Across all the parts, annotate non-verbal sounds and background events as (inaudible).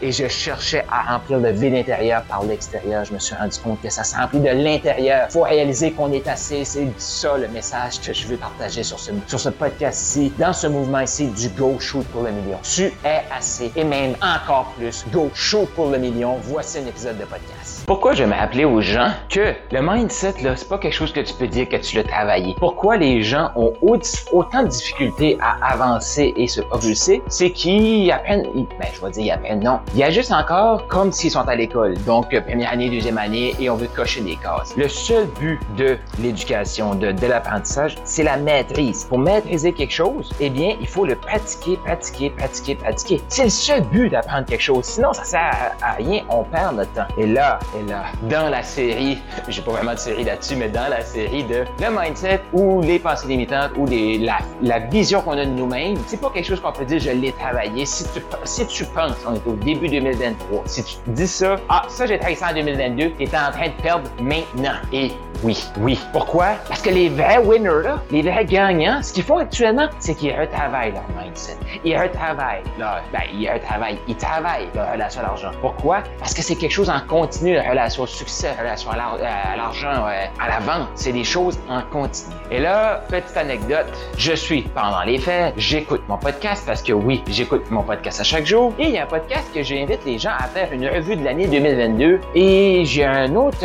Et je cherchais à remplir le vide intérieur par l'extérieur. Je me suis rendu compte que ça se remplit de l'intérieur. Faut réaliser qu'on est assez. C'est ça le message que je veux partager sur ce, sur ce podcast-ci, dans ce mouvement ici du Go Shoot pour le million. Tu es assez et même encore plus. Go Shoot pour le million. Voici un épisode de podcast. Pourquoi je rappeler aux gens que le mindset, là, c'est pas quelque chose que tu peux dire que tu l'as travaillé. Pourquoi les gens ont autant de difficultés à avancer et se propulser? C'est qu'ils apprennent, ben, je vais dire ils apprennent. Ils agissent encore comme s'ils sont à l'école. Donc, première année, deuxième année, et on veut cocher des cases. Le seul but de l'éducation, de, de l'apprentissage, c'est la maîtrise. Pour maîtriser quelque chose, eh bien, il faut le pratiquer, pratiquer, pratiquer, pratiquer. C'est le seul but d'apprendre quelque chose. Sinon, ça sert à, rien. On perd notre temps. Et là, et là, dans la série, (laughs) j'ai pas vraiment de série là-dessus, mais dans la série de le mindset ou les pensées limitantes ou la, la vision qu'on a de nous-mêmes, c'est pas quelque chose qu'on peut dire je l'ai travaillé. Si tu, si tu penses, on est au début 2023, si tu dis ça, ah, ça j'ai travaillé ça en 2022, tu es en train de perdre maintenant. Et oui, oui. Pourquoi? Parce que les vrais winners, là, les vrais gagnants, ce qu'ils font actuellement, c'est qu'ils retravaillent leur mindset. Ils retravaillent leur, ben, ils retravaillent, ils travaillent leur relation à l'argent. Pourquoi? Parce que c'est quelque chose en continu, la relation au succès, la relation à l'argent, euh, à la vente. C'est des choses en continu. Et là, petite anecdote, je suis pendant les fêtes, j'écoute mon podcast parce que oui, j'écoute mon podcast à chaque jour. Et il y a un podcast que j'invite les gens à faire une revue de l'année 2022. Et j'ai un autre,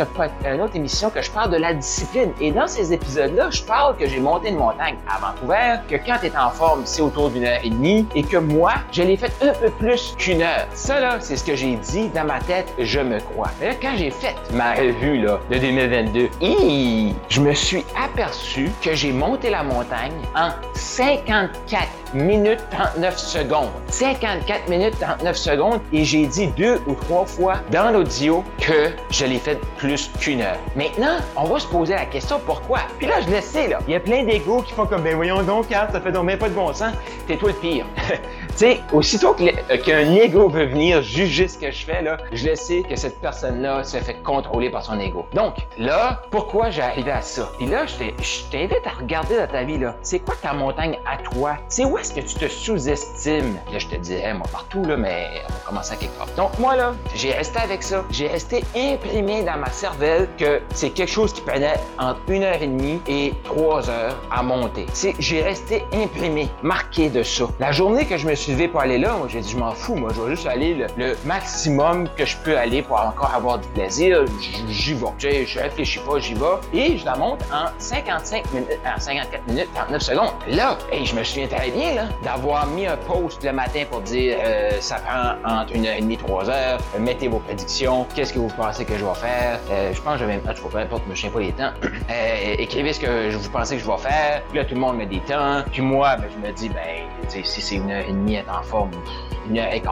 une autre émission que je parle de la discipline. Et dans ces épisodes-là, je parle que j'ai monté une montagne à Vancouver, que quand tu es en forme, c'est autour d'une heure et demie, et que moi, je l'ai fait un peu plus qu'une heure. Ça, là, c'est ce que j'ai dit dans ma tête, je me crois. Mais là, quand j'ai fait ma revue là, de 2022, je me suis aperçu que j'ai monté la montagne en 54 minutes 39 secondes. 54 minutes 39 secondes et j'ai dit deux ou trois fois dans l'audio que je l'ai fait plus qu'une heure. Maintenant, on va se poser la question pourquoi? Puis là, je le sais, là. Il y a plein d'égos qui font comme, ben voyons donc, Carl, ça fait donc même pas de bon sens. T'es toi le pire. (laughs) tu sais, aussitôt euh, qu'un ego veut venir juger ce que je fais, là, je le sais que cette personne-là se fait contrôler par son ego. Donc, là, pourquoi j'ai arrivé à ça? Puis là, je t'invite à regarder dans ta vie, là. C'est quoi ta montagne à toi? C'est où est-ce que tu te sous-estimes? Là, je te dirais, moi, partout, là, mais Donc, moi, là, j'ai resté avec ça. J'ai resté imprimé dans ma cervelle que c'est quelque chose qui prenait entre une heure et demie et trois heures à monter. J'ai resté imprimé, marqué de ça. La journée que je me suis levé pour aller là, moi, j'ai dit, je m'en fous, moi, je vais juste aller le, maximum que je peux aller pour encore avoir du plaisir. J'y vais. Tu sais, je réfléchis pas, j'y vais. Et je la monte en 55 minutes, en 54 minutes, 39 secondes. Là, et je me souviens très bien, là, d'avoir mis un post le matin pour dire, euh, ça prend une heure et demie, trois heures, mettez vos prédictions, qu'est-ce que vous pensez que je vais faire? Euh, je pense que je vais même, je peu importe, je me souviens pas les temps. (clears throat) Euh, écrivez ce que vous pensez que je vais faire. Puis là, tout le monde met des temps. Puis moi, ben, je me dis, ben, si c'est une heure et demie être en forme, une heure et.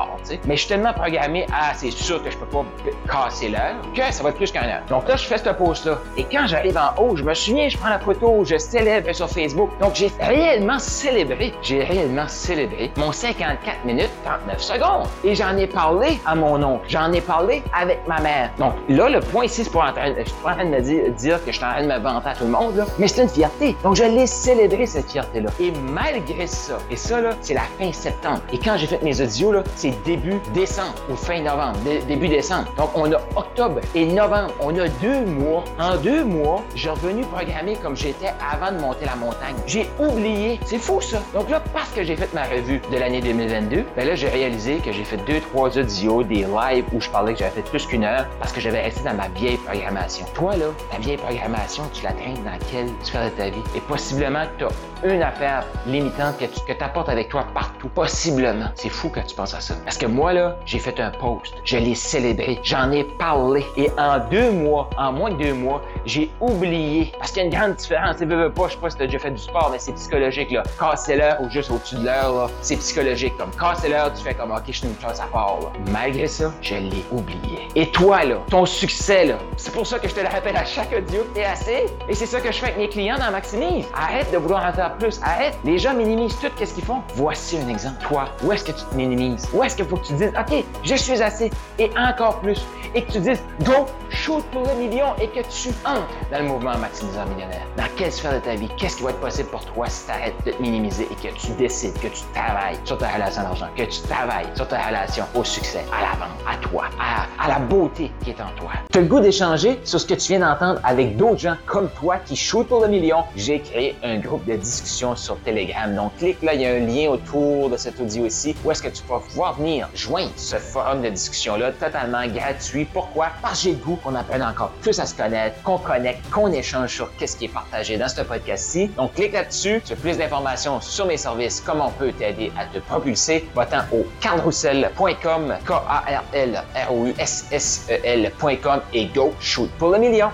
Mais je suis tellement programmé à, c'est sûr que je peux pas casser l'heure, que ça va être plus qu'un heure. Donc là, je fais ce post-là. Et quand j'arrive en haut, je me souviens, je prends la photo, je célèbre sur Facebook. Donc j'ai réellement célébré, j'ai réellement célébré mon 54 minutes 39 secondes. Et j'en ai parlé à mon oncle. J'en ai parlé avec ma mère. Donc là, le point ici, c'est pour en train, je suis pas en train de me dire, dire que je suis en train de me vanter à tout le monde, là, mais c'est une fierté. Donc je l'ai célébré, cette fierté-là. Et malgré ça, et ça, là, c'est la fin septembre. Et quand j'ai fait mes audios, c'est début décembre ou fin novembre, début décembre. Donc, on a octobre et novembre. On a deux mois. En deux mois, j'ai revenu programmer comme j'étais avant de monter la montagne. J'ai oublié. C'est fou, ça. Donc là, parce que j'ai fait ma revue de l'année 2022, ben là, j'ai réalisé que j'ai fait deux, trois audios, des lives où je parlais que j'avais fait plus qu'une heure parce que j'avais resté dans ma vieille programmation. Toi, là, ta vieille programmation, tu la traînes dans quelle sphère de ta vie? Et possiblement, tu as une affaire limitante que tu apportes avec toi partout. Possiblement. C'est fou que tu à ça? Parce que moi, là, j'ai fait un post. Je l'ai célébré. J'en ai parlé. Et en deux mois, en moins de deux mois, j'ai oublié. Parce qu'il y a une grande différence. Tu veux pas, je sais pas si t'as déjà fait du sport, mais c'est psychologique, là. Casser l'heure ou juste au-dessus de l'heure, là, c'est psychologique. Comme casser l'heure, tu fais comme, OK, je suis une chance à part, là. Malgré ça, je l'ai oublié. Et toi, là, ton succès, là, c'est pour ça que je te le rappelle à chaque audio que t'es assez. Et c'est ça que je fais avec mes clients dans Maximise. Arrête de vouloir en faire plus. Arrête. Les gens minimisent tout qu'est-ce qu'ils font? Voici un exemple. Toi, où est-ce que tu te minimises? Où est-ce qu'il faut que tu dises, OK, je suis assez et encore plus. Et que tu dises, go, shoot pour le million et que tu entres dans le mouvement maximiseur millionnaire. Dans quelle sphère de ta vie, qu'est-ce qui va être possible pour toi si tu arrêtes de te minimiser et que tu décides, que tu travailles sur ta relation d'argent, que tu travailles sur ta relation au succès, à la vente, à toi, à, à la beauté qui est en toi. Tu as le goût d'échanger sur ce que tu viens d'entendre avec d'autres gens comme toi qui shootent pour le million? J'ai créé un groupe de discussion sur Telegram. Donc, clique là, il y a un lien autour de cet audio ici où est-ce que tu vas pouvoir venir joindre ce forum de discussion-là totalement gratuit. Pourquoi? Parce que j'ai le goût qu'on apprenne encore plus à se connaître, qu'on connecte, qu'on échange sur qu'est-ce qui est partagé dans ce podcast-ci. Donc, clique là-dessus. Tu as plus d'informations sur mes services, comment on peut t'aider à te propulser. Va-t'en au carlroussel.com, K-A-R-L-R-O-U-S-S-E-L.com et go shoot pour le million.